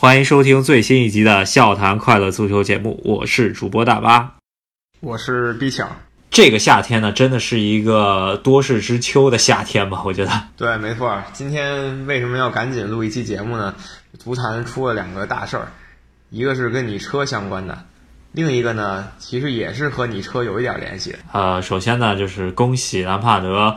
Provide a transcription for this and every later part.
欢迎收听最新一集的《笑谈快乐足球》节目，我是主播大巴，我是毕强。这个夏天呢，真的是一个多事之秋的夏天吧？我觉得。对，没错。今天为什么要赶紧录一期节目呢？足坛出了两个大事儿，一个是跟你车相关的，另一个呢，其实也是和你车有一点联系。呃，首先呢，就是恭喜兰帕德。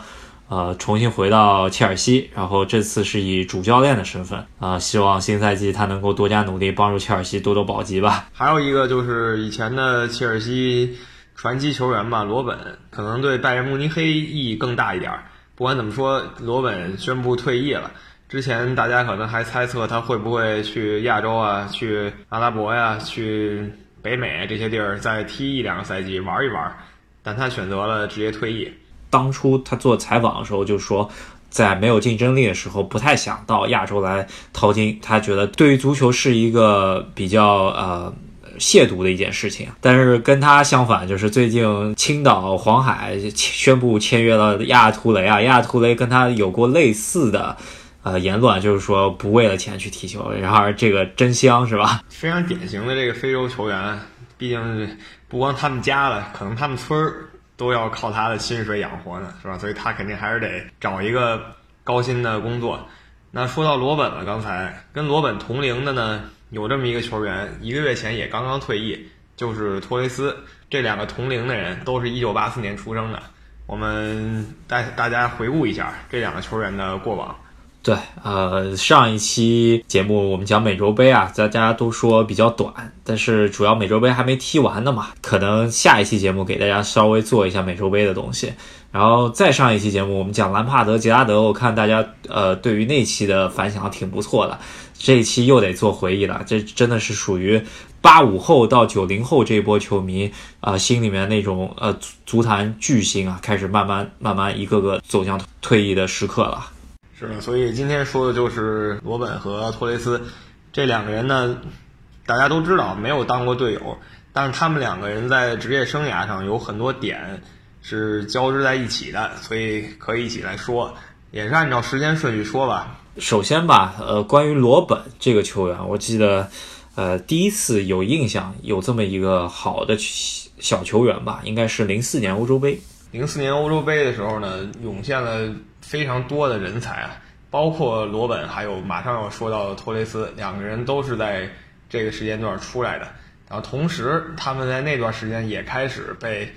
呃，重新回到切尔西，然后这次是以主教练的身份啊，希望新赛季他能够多加努力，帮助切尔西多多保级吧。还有一个就是以前的切尔西传奇球员吧，罗本，可能对拜仁慕尼黑意义更大一点。不管怎么说，罗本宣布退役了。之前大家可能还猜测他会不会去亚洲啊，去阿拉伯呀，去北美这些地儿再踢一两个赛季玩一玩，但他选择了直接退役。当初他做采访的时候就说，在没有竞争力的时候，不太想到亚洲来淘金。他觉得对于足球是一个比较呃亵渎的一件事情。但是跟他相反，就是最近青岛黄海宣布签约了亚图雷啊，亚图雷跟他有过类似的呃言论，就是说不为了钱去踢球。然而这个真香是吧？非常典型的这个非洲球员，毕竟不光他们家了，可能他们村儿。都要靠他的薪水养活呢，是吧？所以他肯定还是得找一个高薪的工作。那说到罗本了，刚才跟罗本同龄的呢，有这么一个球员，一个月前也刚刚退役，就是托雷斯。这两个同龄的人都是一九八四年出生的。我们带大家回顾一下这两个球员的过往。对，呃，上一期节目我们讲美洲杯啊，大家都说比较短，但是主要美洲杯还没踢完呢嘛，可能下一期节目给大家稍微做一下美洲杯的东西，然后再上一期节目我们讲兰帕德、杰拉德，我看大家呃对于那期的反响挺不错的，这一期又得做回忆了，这真的是属于八五后到九零后这一波球迷啊心里面那种呃足足坛巨星啊，开始慢慢慢慢一个个走向退役的时刻了。是，所以今天说的就是罗本和托雷斯这两个人呢，大家都知道没有当过队友，但是他们两个人在职业生涯上有很多点是交织在一起的，所以可以一起来说，也是按照时间顺序说吧。首先吧，呃，关于罗本这个球员，我记得，呃，第一次有印象有这么一个好的小球员吧，应该是零四年欧洲杯。零四年欧洲杯的时候呢，涌现了。非常多的人才啊，包括罗本，还有马上要说到的托雷斯，两个人都是在这个时间段出来的。然后同时，他们在那段时间也开始被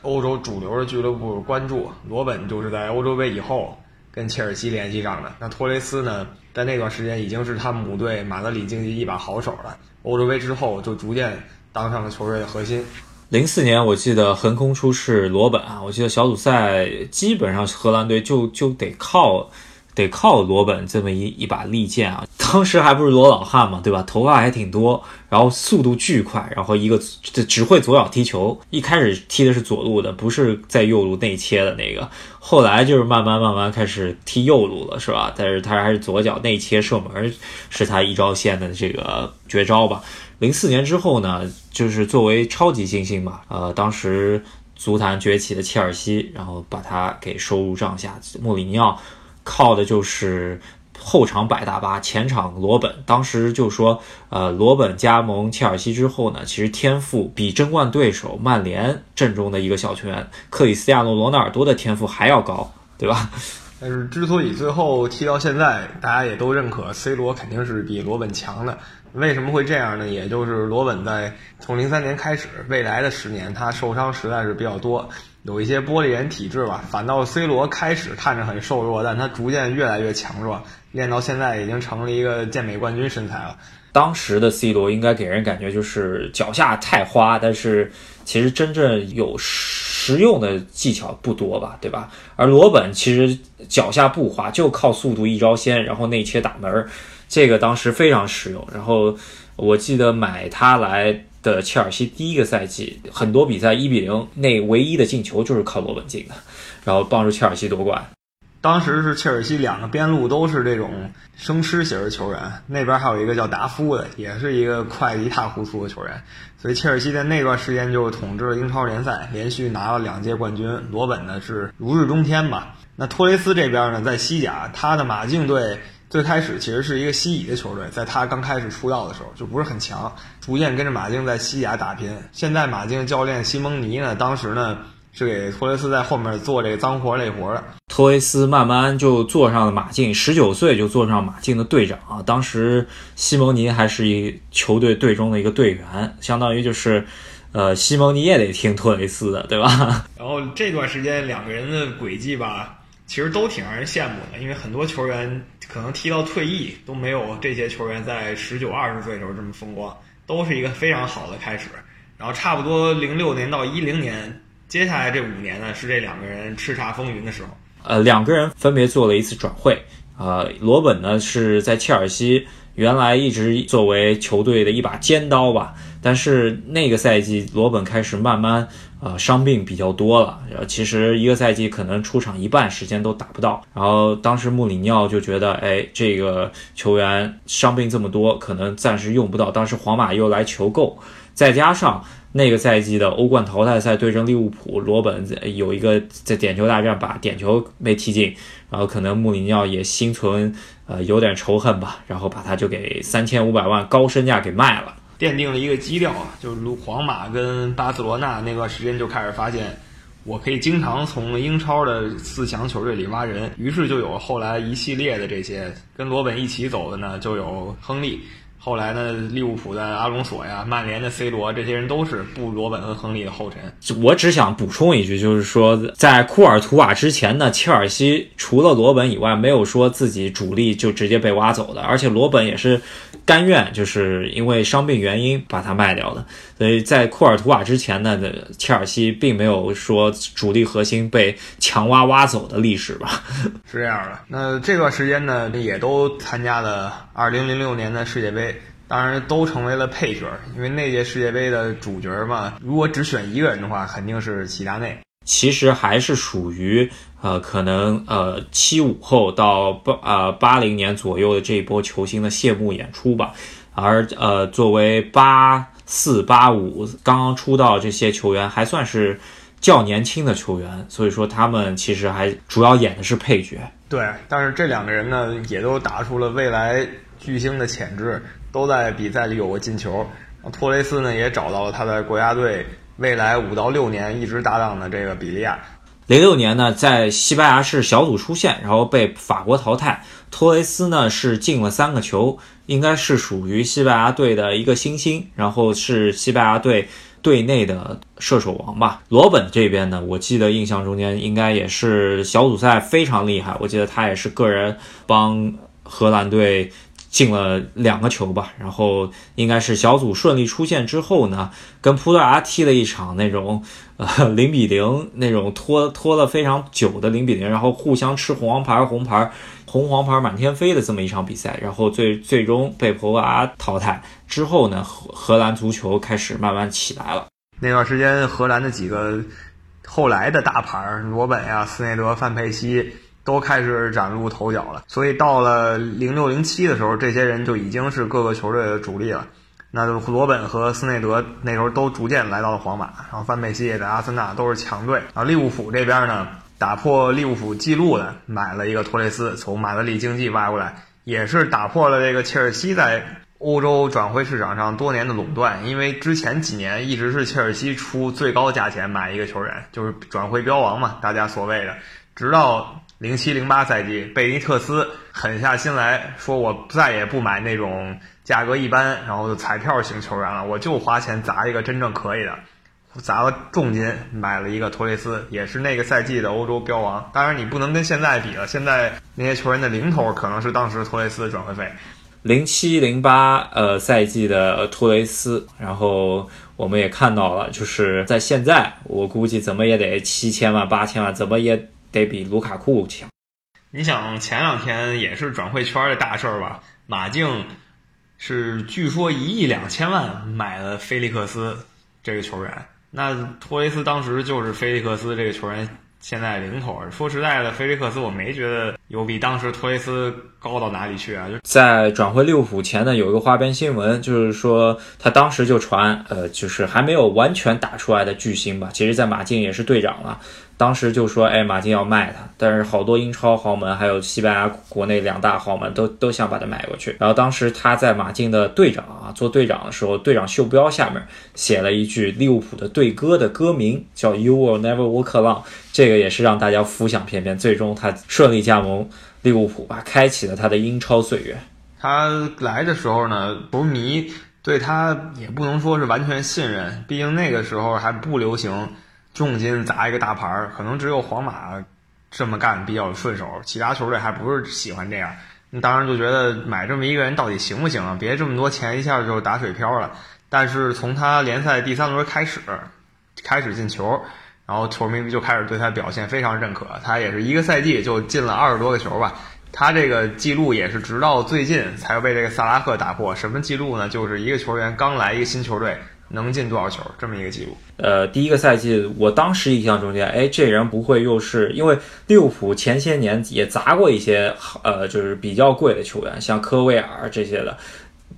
欧洲主流的俱乐部关注。罗本就是在欧洲杯以后跟切尔西联系上的。那托雷斯呢，在那段时间已经是他母队马德里竞技一把好手了。欧洲杯之后就逐渐当上了球队的核心。零四年，我记得横空出世罗本啊，我记得小组赛基本上荷兰队就就得靠得靠罗本这么一一把利剑啊。当时还不是罗老汉嘛，对吧？头发还挺多，然后速度巨快，然后一个只会左脚踢球。一开始踢的是左路的，不是在右路内切的那个。后来就是慢慢慢慢开始踢右路了，是吧？但是他还是左脚内切射门，是他一招鲜的这个绝招吧。零四年之后呢，就是作为超级新星嘛，呃，当时足坛崛起的切尔西，然后把他给收入帐下。穆里尼奥靠的就是后场摆大巴，前场罗本。当时就说，呃，罗本加盟切尔西之后呢，其实天赋比争冠对手曼联阵中的一个小球员克里斯亚诺·罗纳尔多的天赋还要高，对吧？但是之所以最后踢到现在，大家也都认可 C 罗肯定是比罗本强的。为什么会这样呢？也就是罗本在从零三年开始，未来的十年他受伤实在是比较多，有一些玻璃人体质吧。反倒 C 罗开始看着很瘦弱，但他逐渐越来越强壮，练到现在已经成了一个健美冠军身材了。当时的 C 罗应该给人感觉就是脚下太花，但是其实真正有实用的技巧不多吧，对吧？而罗本其实脚下不花，就靠速度一招鲜，然后内切打门儿。这个当时非常实用，然后我记得买他来的切尔西第一个赛季，很多比赛一比零，那唯一的进球就是靠罗本进的，然后帮助切尔西夺冠。当时是切尔西两个边路都是这种生吃型的球员，那边还有一个叫达夫的，也是一个快一塌糊涂的球员，所以切尔西在那段时间就统治了英超联赛，连续拿了两届冠军。罗本呢是如日中天吧。那托雷斯这边呢，在西甲，他的马竞队。最开始其实是一个西乙的球队，在他刚开始出道的时候就不是很强，逐渐跟着马竞在西甲打拼。现在马竞教练西蒙尼呢，当时呢是给托雷斯在后面做这个脏活累活的。托雷斯慢慢就坐上了马竞，十九岁就坐上马竞的队长啊。当时西蒙尼还是一球队队中的一个队员，相当于就是，呃，西蒙尼也得听托雷斯的，对吧？然后这段时间两个人的轨迹吧，其实都挺让人羡慕的，因为很多球员可能踢到退役都没有这些球员在十九二十岁的时候这么风光，都是一个非常好的开始。然后差不多零六年到一零年，接下来这五年呢，是这两个人叱咤风云的时候。呃，两个人分别做了一次转会。呃，罗本呢是在切尔西，原来一直作为球队的一把尖刀吧，但是那个赛季罗本开始慢慢呃伤病比较多了，呃，其实一个赛季可能出场一半时间都打不到。然后当时穆里尼奥就觉得，哎，这个球员伤病这么多，可能暂时用不到。当时皇马又来求购，再加上。那个赛季的欧冠淘汰赛对阵利物浦，罗本有一个在点球大战把点球没踢进，然后可能穆里尼奥也心存呃有点仇恨吧，然后把他就给三千五百万高身价给卖了，奠定了一个基调啊，就是皇马跟巴塞罗那那段时间就开始发现，我可以经常从英超的四强球队里挖人，于是就有后来一系列的这些跟罗本一起走的呢，就有亨利。后来呢，利物浦的阿隆索呀，曼联的 C 罗，这些人都是布罗本和亨利的后尘。我只想补充一句，就是说，在库尔图瓦之前呢，切尔西除了罗本以外，没有说自己主力就直接被挖走的，而且罗本也是甘愿，就是因为伤病原因把他卖掉的。所以在库尔图瓦之前呢，切尔西并没有说主力核心被强挖挖走的历史吧？是这样的。那这段时间呢，也都参加了2006年的世界杯。当然都成为了配角，因为那届世界杯的主角嘛，如果只选一个人的话，肯定是齐达内。其实还是属于呃，可能呃七五后到八呃八零年左右的这一波球星的谢幕演出吧。而呃，作为八四八五刚刚出道这些球员，还算是较年轻的球员，所以说他们其实还主要演的是配角。对，但是这两个人呢，也都打出了未来巨星的潜质。都在比赛里有过进球，托雷斯呢也找到了他在国家队未来五到六年一直搭档的这个比利亚。零六年呢，在西班牙是小组出线，然后被法国淘汰。托雷斯呢是进了三个球，应该是属于西班牙队的一个新星，然后是西班牙队队内的射手王吧。罗本这边呢，我记得印象中间应该也是小组赛非常厉害，我记得他也是个人帮荷兰队。进了两个球吧，然后应该是小组顺利出线之后呢，跟葡萄牙踢了一场那种呃零比零那种拖拖了非常久的零比零，然后互相吃红黄牌红牌红黄牌满天飞的这么一场比赛，然后最最终被葡萄牙淘汰之后呢，荷荷兰足球开始慢慢起来了。那段时间荷兰的几个后来的大牌罗本呀、斯内德、范佩西。都开始崭露头角了，所以到了零六零七的时候，这些人就已经是各个球队的主力了。那罗本和斯内德那时候都逐渐来到了皇马，然后范佩西也在阿森纳都是强队。然后利物浦这边呢，打破利物浦记录的买了一个托雷斯，从马德里竞技挖过来，也是打破了这个切尔西在欧洲转会市场上多年的垄断。因为之前几年一直是切尔西出最高价钱买一个球员，就是转会标王嘛，大家所谓的，直到。零七零八赛季，贝尼特斯狠下心来说：“我再也不买那种价格一般，然后彩票型球员了，我就花钱砸一个真正可以的，砸了重金买了一个托雷斯，也是那个赛季的欧洲标王。当然，你不能跟现在比了，现在那些球员的零头可能是当时托雷斯的转会费。零七零八呃赛季的托雷斯，然后我们也看到了，就是在现在，我估计怎么也得七千万八千万，怎么也。”得比卢卡库强。你想前两天也是转会圈的大事儿吧？马竞是据说一亿两千万买了菲利克斯这个球员。那托雷斯当时就是菲利克斯这个球员现在领头。说实在的，菲利克斯我没觉得有比当时托雷斯高到哪里去啊。就在转会利物浦前呢，有一个花边新闻，就是说他当时就传，呃，就是还没有完全打出来的巨星吧。其实，在马竞也是队长了。当时就说，哎，马竞要卖他，但是好多英超豪门还有西班牙国内两大豪门都都想把他买过去。然后当时他在马竞的队长啊做队长的时候，队长袖标下面写了一句利物浦的队歌的歌名，叫 You will never walk alone。这个也是让大家浮想翩翩。最终他顺利加盟利物浦吧，开启了他的英超岁月。他来的时候呢，球迷对他也不能说是完全信任，毕竟那个时候还不流行。重金砸一个大牌儿，可能只有皇马这么干比较顺手，其他球队还不是喜欢这样。当然就觉得买这么一个人到底行不行啊？别这么多钱一下就打水漂了。但是从他联赛第三轮开始，开始进球，然后球迷就开始对他表现非常认可。他也是一个赛季就进了二十多个球吧。他这个记录也是直到最近才被这个萨拉赫打破。什么记录呢？就是一个球员刚来一个新球队。能进多少球这么一个记录？呃，第一个赛季，我当时印象中间，哎，这人不会又是因为利物浦前些年也砸过一些，呃，就是比较贵的球员，像科威尔这些的，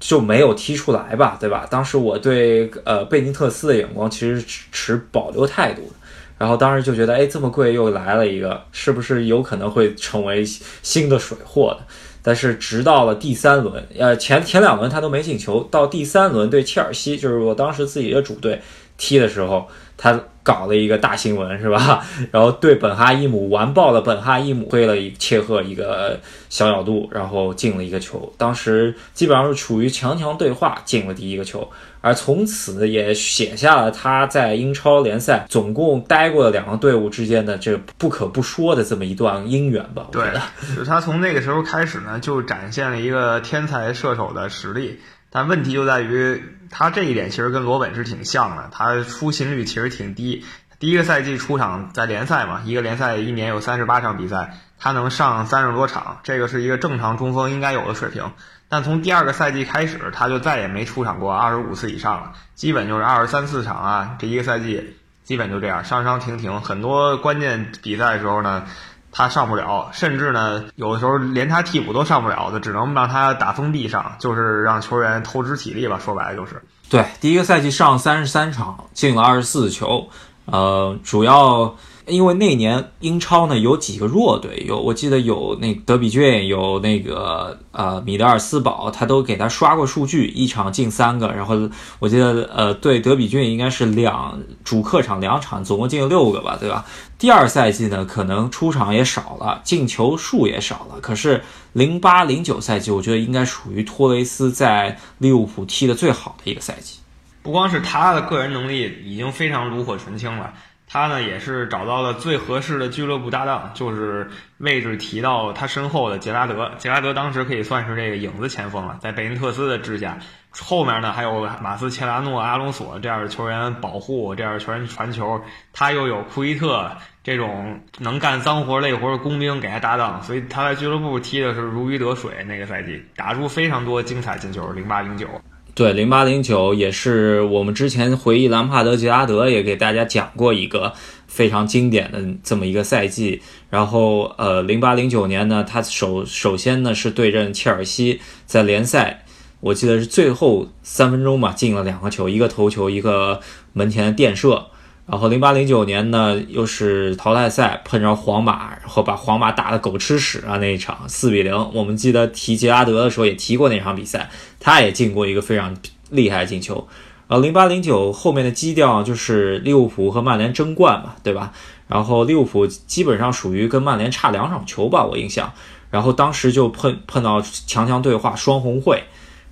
就没有踢出来吧，对吧？当时我对呃贝尼特斯的眼光其实持保留态度的，然后当时就觉得，哎，这么贵又来了一个，是不是有可能会成为新的水货的？但是直到了第三轮，呃，前前两轮他都没进球，到第三轮对切尔西，就是我当时自己的主队踢的时候，他搞了一个大新闻，是吧？然后对本哈伊姆完爆了，本哈伊姆推了一切赫一个小角度，然后进了一个球。当时基本上是处于强强对话，进了第一个球。而从此也写下了他在英超联赛总共待过的两个队伍之间的这不可不说的这么一段姻缘吧。对，就是他从那个时候开始呢，就展现了一个天才射手的实力。但问题就在于他这一点其实跟罗本是挺像的，他出勤率其实挺低。第一个赛季出场在联赛嘛，一个联赛一年有三十八场比赛，他能上三十多场，这个是一个正常中锋应该有的水平。但从第二个赛季开始，他就再也没出场过二十五次以上了，基本就是二十三四场啊。这一个赛季基本就这样，上上停停。很多关键比赛的时候呢，他上不了，甚至呢，有的时候连他替补都上不了的，只能让他打封闭上，就是让球员透支体力吧。说白了就是。对，第一个赛季上三十三场，进了二十四球，呃，主要。因为那年英超呢有几个弱队，有我记得有那德比郡，有那个呃米德尔斯堡，他都给他刷过数据，一场进三个。然后我记得呃对德比郡应该是两主客场两场，总共进了六个吧，对吧？第二赛季呢可能出场也少了，进球数也少了。可是零八零九赛季，我觉得应该属于托雷斯在利物浦踢的最好的一个赛季。不光是他的个人能力已经非常炉火纯青了。他呢也是找到了最合适的俱乐部搭档，就是位置提到他身后的杰拉德。杰拉德当时可以算是这个影子前锋了，在贝因特斯的治下，后面呢还有马斯切拉诺、阿隆索这样的球员保护，这样的球员传球，他又有库伊特这种能干脏活累活的工兵给他搭档，所以他在俱乐部踢的是如鱼得水。那个赛季打出非常多精彩进球，零八零九。对，零八零九也是我们之前回忆兰帕德、吉拉德也给大家讲过一个非常经典的这么一个赛季。然后，呃，零八零九年呢，他首首先呢是对阵切尔西，在联赛，我记得是最后三分钟吧，进了两个球，一个头球，一个门前的垫射。然后零八零九年呢，又是淘汰赛碰着皇马，然后把皇马打得狗吃屎啊！那一场四比零，我们记得提杰拉德的时候也提过那场比赛，他也进过一个非常厉害的进球。然后零八零九后面的基调就是利物浦和曼联争冠嘛，对吧？然后利物浦基本上属于跟曼联差两场球吧，我印象。然后当时就碰碰到强强对话双红会，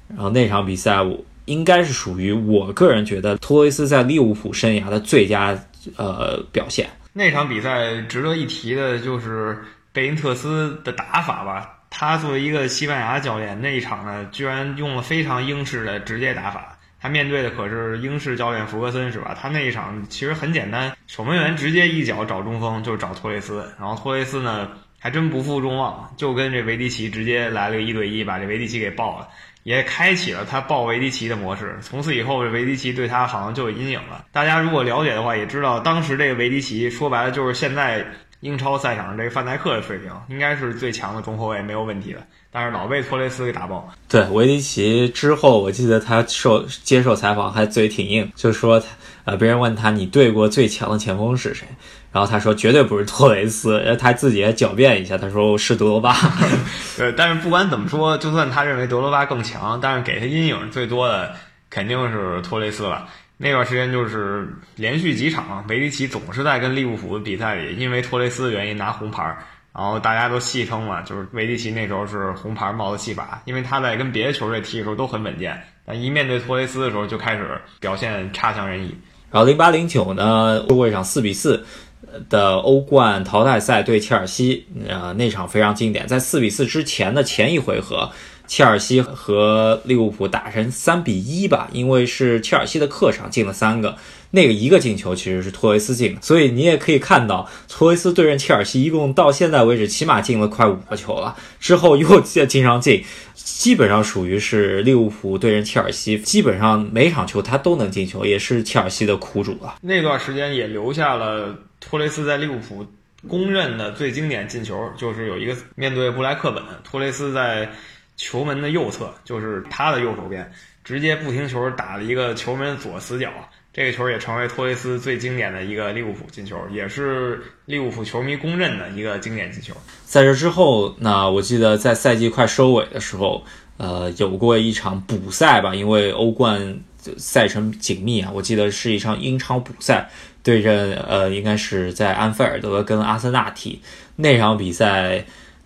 然后那场比赛我。应该是属于我个人觉得托雷斯在利物浦生涯的最佳呃表现。那场比赛值得一提的就是贝因特斯的打法吧。他作为一个西班牙教练，那一场呢居然用了非常英式的直接打法。他面对的可是英式教练弗格森，是吧？他那一场其实很简单，守门员直接一脚找中锋，就是找托雷斯。然后托雷斯呢还真不负众望，就跟这维迪奇直接来了个一对一，把这维迪奇给爆了。也开启了他抱维迪奇的模式，从此以后，这维迪奇对他好像就有阴影了。大家如果了解的话，也知道当时这个维迪奇说白了就是现在英超赛场上这个范戴克的水平，应该是最强的中后卫，没有问题的。但是老被托雷斯给打爆。对维迪奇之后，我记得他受接受采访还嘴挺硬，就说他呃，别人问他你对过最强的前锋是谁，然后他说绝对不是托雷斯，他自己也狡辩一下，他说是德罗巴。对，但是不管怎么说，就算他认为德罗巴更强，但是给他阴影最多的肯定是托雷斯了。那段时间就是连续几场，维迪奇总是在跟利物浦的比赛里，因为托雷斯的原因拿红牌，然后大家都戏称嘛，就是维迪奇那时候是红牌帽子戏法，因为他在跟别的球队踢的时候都很稳健，但一面对托雷斯的时候就开始表现差强人意。然后零八零九呢，过一场四比四的欧冠淘汰赛对切尔西，呃，那场非常经典，在四比四之前的前一回合。切尔西和利物浦打成三比一吧，因为是切尔西的客场进了三个，那个一个进球其实是托雷斯进的，所以你也可以看到托雷斯对阵切尔西，一共到现在为止起码进了快五个球了，之后又经常进，基本上属于是利物浦对阵切尔西，基本上每场球他都能进球，也是切尔西的苦主了。那段时间也留下了托雷斯在利物浦公认的最经典进球，就是有一个面对布莱克本，托雷斯在。球门的右侧就是他的右手边，直接不停球打了一个球门左死角，这个球也成为托雷斯最经典的一个利物浦进球，也是利物浦球迷公认的一个经典进球。在这之后，那我记得在赛季快收尾的时候，呃，有过一场补赛吧，因为欧冠赛程紧密啊，我记得是一场英超补赛，对阵呃，应该是在安菲尔德跟阿森纳踢那场比赛。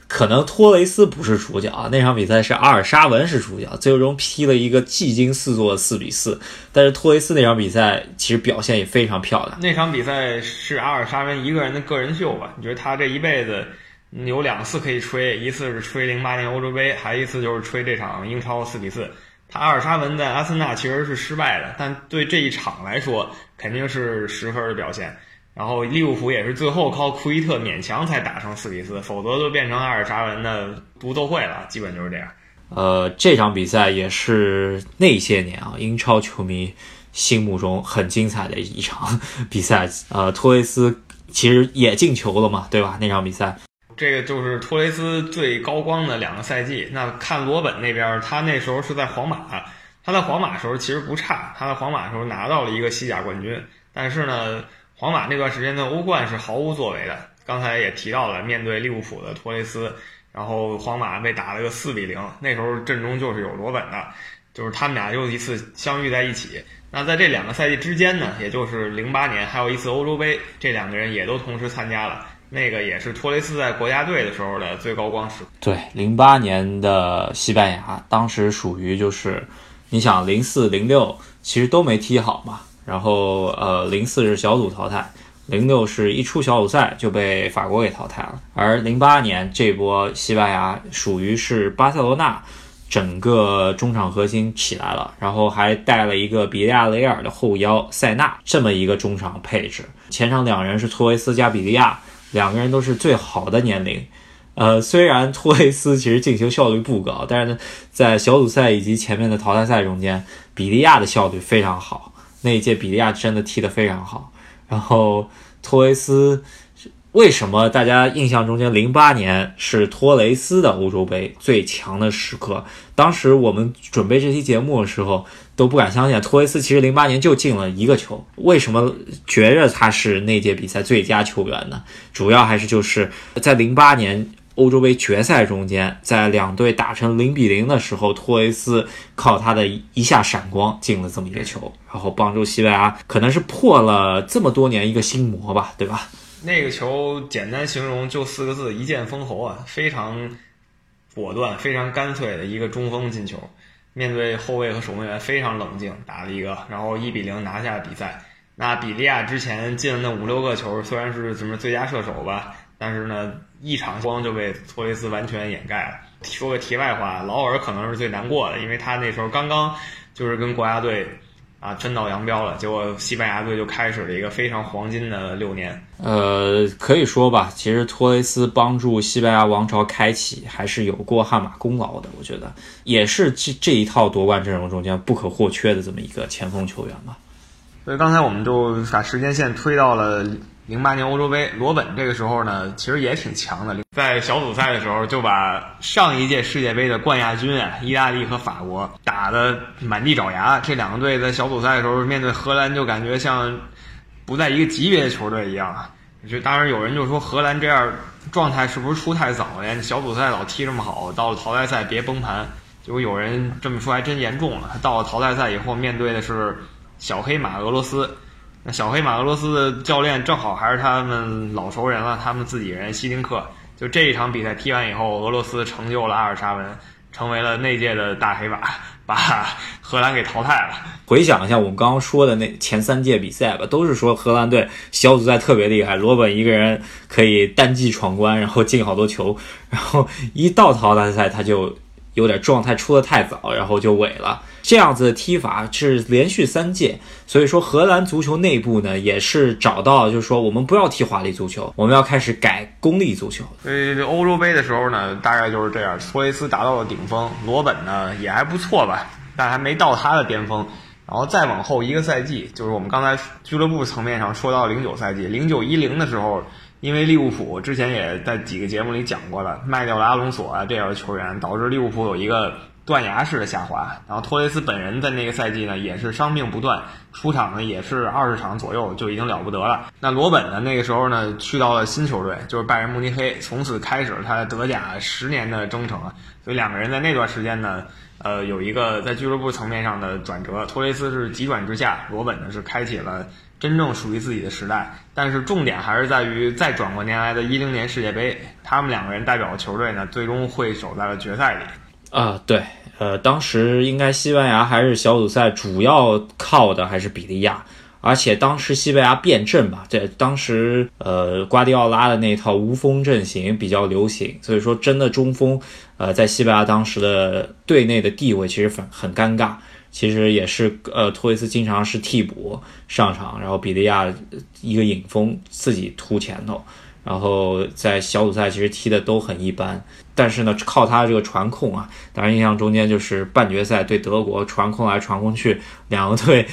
可能托雷斯不是主角啊，那场比赛是阿尔沙文是主角，最终踢了一个技惊四座的四比四。但是托雷斯那场比赛其实表现也非常漂亮。那场比赛是阿尔沙文一个人的个人秀吧？你觉得他这一辈子有两次可以吹，一次是吹零八年欧洲杯，还一次就是吹这场英超四比四。他阿尔沙文在阿森纳其实是失败的，但对这一场来说肯定是十分的表现。然后利物浦也是最后靠库伊特勉强才打成四比四，否则就变成阿尔沙文的独奏会了，基本就是这样。呃，这场比赛也是那些年啊英超球迷心目中很精彩的一场 比赛。呃，托雷斯其实也进球了嘛，对吧？那场比赛，这个就是托雷斯最高光的两个赛季。那看罗本那边，他那时候是在皇马，他在皇马时候其实不差，他在皇马时候拿到了一个西甲冠军，但是呢。皇马那段时间的欧冠是毫无作为的，刚才也提到了，面对利物浦的托雷斯，然后皇马被打了个四比零。那时候阵中就是有罗本的，就是他们俩又一次相遇在一起。那在这两个赛季之间呢，也就是零八年还有一次欧洲杯，这两个人也都同时参加了。那个也是托雷斯在国家队的时候的最高光时刻。对，零八年的西班牙，当时属于就是，你想零四零六其实都没踢好嘛。然后，呃，零四是小组淘汰，零六是一出小组赛就被法国给淘汰了。而零八年这波西班牙属于是巴塞罗那整个中场核心起来了，然后还带了一个比利亚雷尔的后腰塞纳这么一个中场配置。前场两人是托雷斯加比利亚，两个人都是最好的年龄。呃，虽然托雷斯 其实进球效率不高，但是呢，在小组赛以及前面的淘汰赛中间，比利亚的效率非常好。那一届比利亚真的踢得非常好，然后托雷斯为什么大家印象中间零八年是托雷斯的欧洲杯最强的时刻？当时我们准备这期节目的时候都不敢相信，托雷斯其实零八年就进了一个球。为什么觉着他是那届比赛最佳球员呢？主要还是就是在零八年。欧洲杯决赛中间，在两队打成零比零的时候，托雷斯靠他的一下闪光进了这么一个球，然后帮助西班牙可能是破了这么多年一个心魔吧，对吧？那个球简单形容就四个字：一剑封喉啊！非常果断、非常干脆的一个中锋进球，面对后卫和守门员非常冷静打了一个，然后一比零拿下比赛。那比利亚之前进了那五六个球，虽然是什么最佳射手吧。但是呢，一场光就被托雷斯完全掩盖了。说个题外话，劳尔可能是最难过的，因为他那时候刚刚就是跟国家队啊真道扬镳了，结果西班牙队就开始了一个非常黄金的六年。呃，可以说吧，其实托雷斯帮助西班牙王朝开启还是有过汗马功劳的，我觉得也是这这一套夺冠阵容中间不可或缺的这么一个前锋球员吧。所以刚才我们就把时间线推到了。零八年欧洲杯，罗本这个时候呢，其实也挺强的。在小组赛的时候，就把上一届世界杯的冠亚军啊，意大利和法国打得满地找牙。这两个队在小组赛的时候面对荷兰，就感觉像不在一个级别的球队一样。就当然有人就说荷兰这样状态是不是出太早了？小组赛老踢这么好，到了淘汰赛别崩盘。结果有人这么说还真严重了。到了淘汰赛以后，面对的是小黑马俄罗斯。那小黑马俄罗斯的教练正好还是他们老熟人了，他们自己人希丁克。就这一场比赛踢完以后，俄罗斯成就了阿尔沙文，成为了那届的大黑马，把荷兰给淘汰了。回想一下我们刚刚说的那前三届比赛吧，都是说荷兰队小组赛特别厉害，罗本一个人可以单骑闯关，然后进好多球，然后一到淘汰赛他就有点状态出的太早，然后就萎了。这样子的踢法是连续三届，所以说荷兰足球内部呢也是找到，就是说我们不要踢华丽足球，我们要开始改功利足球。所以欧洲杯的时候呢，大概就是这样，托雷斯达到了顶峰，罗本呢也还不错吧，但还没到他的巅峰。然后再往后一个赛季，就是我们刚才俱乐部层面上说到零九赛季，零九一零的时候，因为利物浦之前也在几个节目里讲过了，卖掉了阿隆索啊这样的球员，导致利物浦有一个。断崖式的下滑，然后托雷斯本人在那个赛季呢也是伤病不断，出场呢也是二十场左右就已经了不得了。那罗本呢那个时候呢去到了新球队，就是拜仁慕尼黑，从此开始他德甲十年的征程啊。所以两个人在那段时间呢，呃有一个在俱乐部层面上的转折，托雷斯是急转直下，罗本呢是开启了真正属于自己的时代。但是重点还是在于再转过年来的一零年世界杯，他们两个人代表的球队呢最终会守在了决赛里。啊，对，呃，当时应该西班牙还是小组赛主要靠的还是比利亚，而且当时西班牙变阵吧，对，当时呃瓜迪奥拉的那套无锋阵型比较流行，所以说真的中锋，呃，在西班牙当时的队内的地位其实很很尴尬，其实也是呃托雷斯经常是替补上场，然后比利亚一个影锋自己突前头。然后在小组赛其实踢的都很一般，但是呢，靠他这个传控啊，当然印象中间就是半决赛对德国传控来传控去，两个队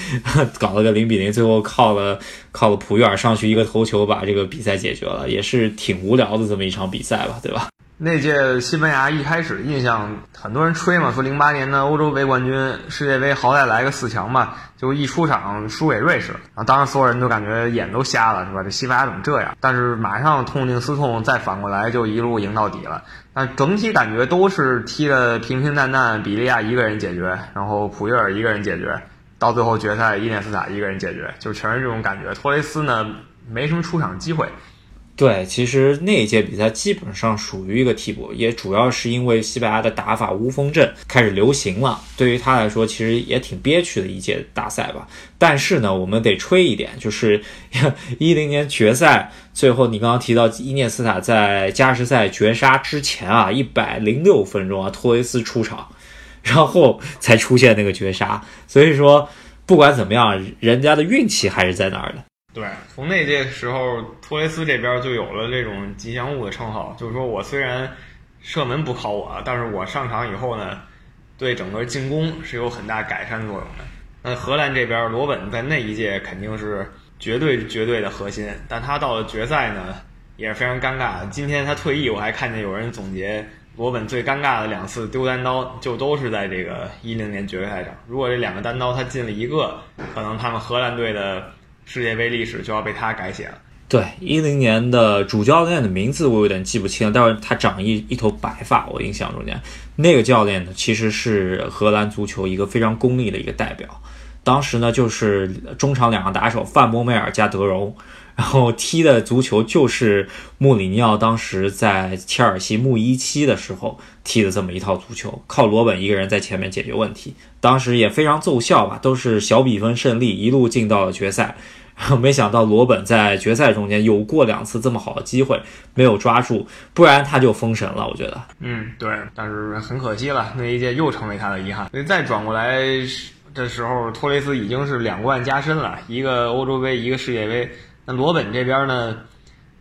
搞了个零比零，最后靠了靠了普约尔上去一个头球把这个比赛解决了，也是挺无聊的这么一场比赛吧，对吧？那届西班牙一开始印象，很多人吹嘛，说零八年的欧洲杯冠军，世界杯好歹来个四强吧，就一出场输给瑞士，啊，当时所有人都感觉眼都瞎了，是吧？这西班牙怎么这样？但是马上痛定思痛，再反过来就一路赢到底了。但整体感觉都是踢的平平淡淡，比利亚一个人解决，然后普约尔一个人解决，到最后决赛伊涅斯塔一个人解决，就全是这种感觉。托雷斯呢，没什么出场机会。对，其实那一届比赛基本上属于一个替补，也主要是因为西班牙的打法无锋阵开始流行了，对于他来说其实也挺憋屈的一届大赛吧。但是呢，我们得吹一点，就是 一零年决赛最后，你刚刚提到伊涅斯塔在加时赛绝杀之前啊，一百零六分钟啊，托雷斯出场，然后才出现那个绝杀。所以说，不管怎么样，人家的运气还是在那儿的。对，从那届时候，托雷斯这边就有了这种吉祥物的称号，就是说我虽然射门不靠我，但是我上场以后呢，对整个进攻是有很大改善作用的。那荷兰这边，罗本在那一届肯定是绝对绝对的核心，但他到了决赛呢，也是非常尴尬。今天他退役，我还看见有人总结罗本最尴尬的两次丢单刀，就都是在这个一零年决赛上。如果这两个单刀他进了一个，可能他们荷兰队的。世界杯历史就要被他改写了。对，一零年的主教练的名字我有点记不清了，但是他长一一头白发，我印象中间那个教练呢，其实是荷兰足球一个非常功利的一个代表。当时呢，就是中场两个打手范博梅尔加德容，然后踢的足球就是穆里尼奥当时在切尔西穆一期的时候踢的这么一套足球，靠罗本一个人在前面解决问题，当时也非常奏效吧，都是小比分胜利，一路进到了决赛。没想到罗本在决赛中间有过两次这么好的机会，没有抓住，不然他就封神了。我觉得，嗯，对，但是很可惜了，那一届又成为他的遗憾。再转过来的时候，托雷斯已经是两冠加身了，一个欧洲杯，一个世界杯。那罗本这边呢，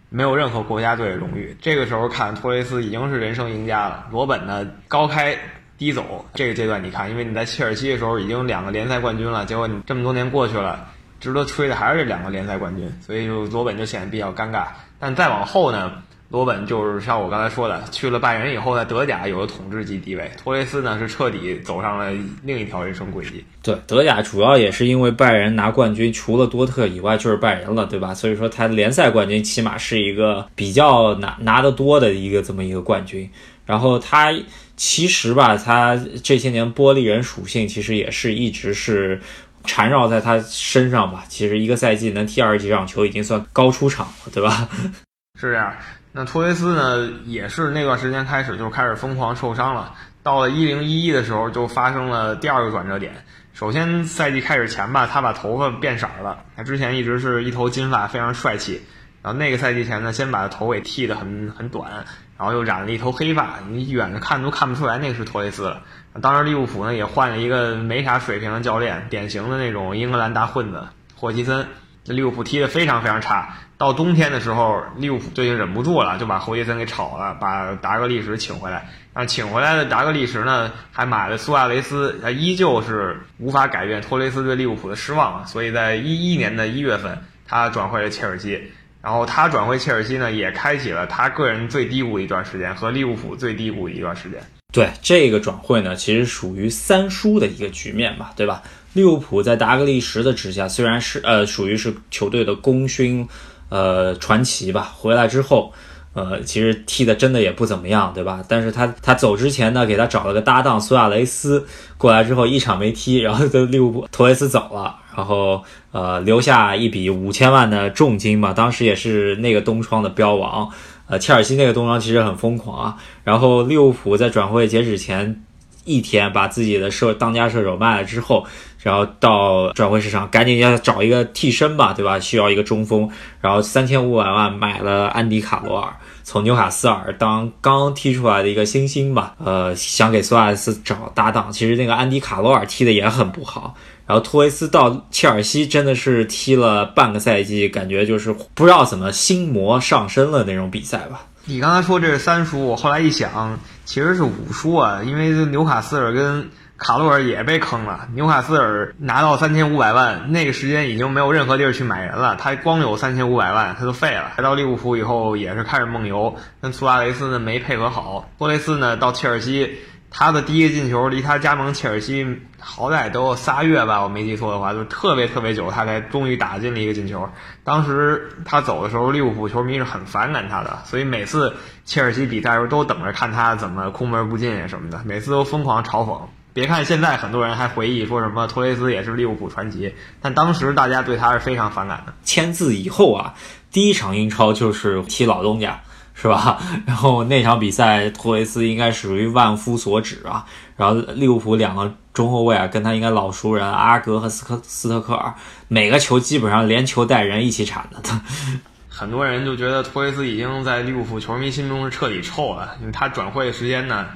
没有任何国家队的荣誉。这个时候看托雷斯已经是人生赢家了。罗本呢，高开低走，这个阶段你看，因为你在切尔西的时候已经两个联赛冠军了，结果你这么多年过去了。值得吹的还是这两个联赛冠军，所以就罗本就显得比较尴尬。但再往后呢，罗本就是像我刚才说的，去了拜仁以后，在德甲有了统治级地位。托雷斯呢是彻底走上了另一条人生轨迹。对，德甲主要也是因为拜仁拿冠军，除了多特以外就是拜仁了，对吧？所以说他联赛冠军起码是一个比较拿拿得多的一个这么一个冠军。然后他其实吧，他这些年玻璃人属性其实也是一直是缠绕在他身上吧。其实一个赛季能踢二十几场球已经算高出场了，对吧？是这样。那托雷斯呢，也是那段时间开始就开始疯狂受伤了。到了一零一一的时候，就发生了第二个转折点。首先，赛季开始前吧，他把头发变色了。他之前一直是一头金发，非常帅气。然后那个赛季前呢，先把他头给剃得很很短，然后又染了一头黑发，你远着看都看不出来那个是托雷斯了。当时利物浦呢也换了一个没啥水平的教练，典型的那种英格兰大混子霍奇森。这利物浦踢得非常非常差。到冬天的时候，利物浦队就忍不住了，就把侯杰森给炒了，把达格利什请回来。啊，请回来的达格利什呢，还买了苏亚雷斯，他依旧是无法改变托雷斯对利物浦的失望。所以在一一年的一月份，他转会了切尔西。然后他转会切尔西呢，也开启了他个人最低谷一段时间和利物浦最低谷一段时间。对这个转会呢，其实属于三输的一个局面吧，对吧？利物浦在达格利什的指下，虽然是呃属于是球队的功勋。呃，传奇吧，回来之后，呃，其实踢的真的也不怎么样，对吧？但是他他走之前呢，给他找了个搭档苏亚雷斯过来之后，一场没踢，然后就利物浦托雷斯走了，然后呃留下一笔五千万的重金嘛，当时也是那个东窗的标王，呃，切尔西那个东窗其实很疯狂啊，然后利物浦在转会截止前。一天把自己的射当家射手卖了之后，然后到转会市场赶紧要找一个替身吧，对吧？需要一个中锋，然后三千五百万买了安迪卡罗尔，从纽卡斯尔当刚踢出来的一个新星吧，呃，想给苏亚雷斯找搭档。其实那个安迪卡罗尔踢的也很不好，然后托雷斯到切尔西真的是踢了半个赛季，感觉就是不知道怎么心魔上身了那种比赛吧。你刚才说这是三输，我后来一想，其实是五输啊，因为纽卡斯尔跟卡洛尔也被坑了。纽卡斯尔拿到三千五百万，那个时间已经没有任何地儿去买人了，他光有三千五百万，他就废了。来到利物浦以后，也是开始梦游，跟苏亚雷斯呢没配合好。托雷斯呢到切尔西。他的第一个进球离他加盟切尔西好歹都仨月吧，我没记错的话，就特别特别久，他才终于打进了一个进球。当时他走的时候，利物浦球迷是很反感他的，所以每次切尔西比赛的时候都等着看他怎么空门不进什么的，每次都疯狂嘲讽。别看现在很多人还回忆说什么托雷斯也是利物浦传奇，但当时大家对他是非常反感的。签字以后啊，第一场英超就是踢老东家。是吧？然后那场比赛，托雷斯应该属于万夫所指啊。然后利物浦两个中后卫啊，跟他应该老熟人，阿格和斯科斯特克尔，每个球基本上连球带人一起铲的。很多人就觉得托雷斯已经在利物浦球迷心中是彻底臭了，因为他转会的时间呢，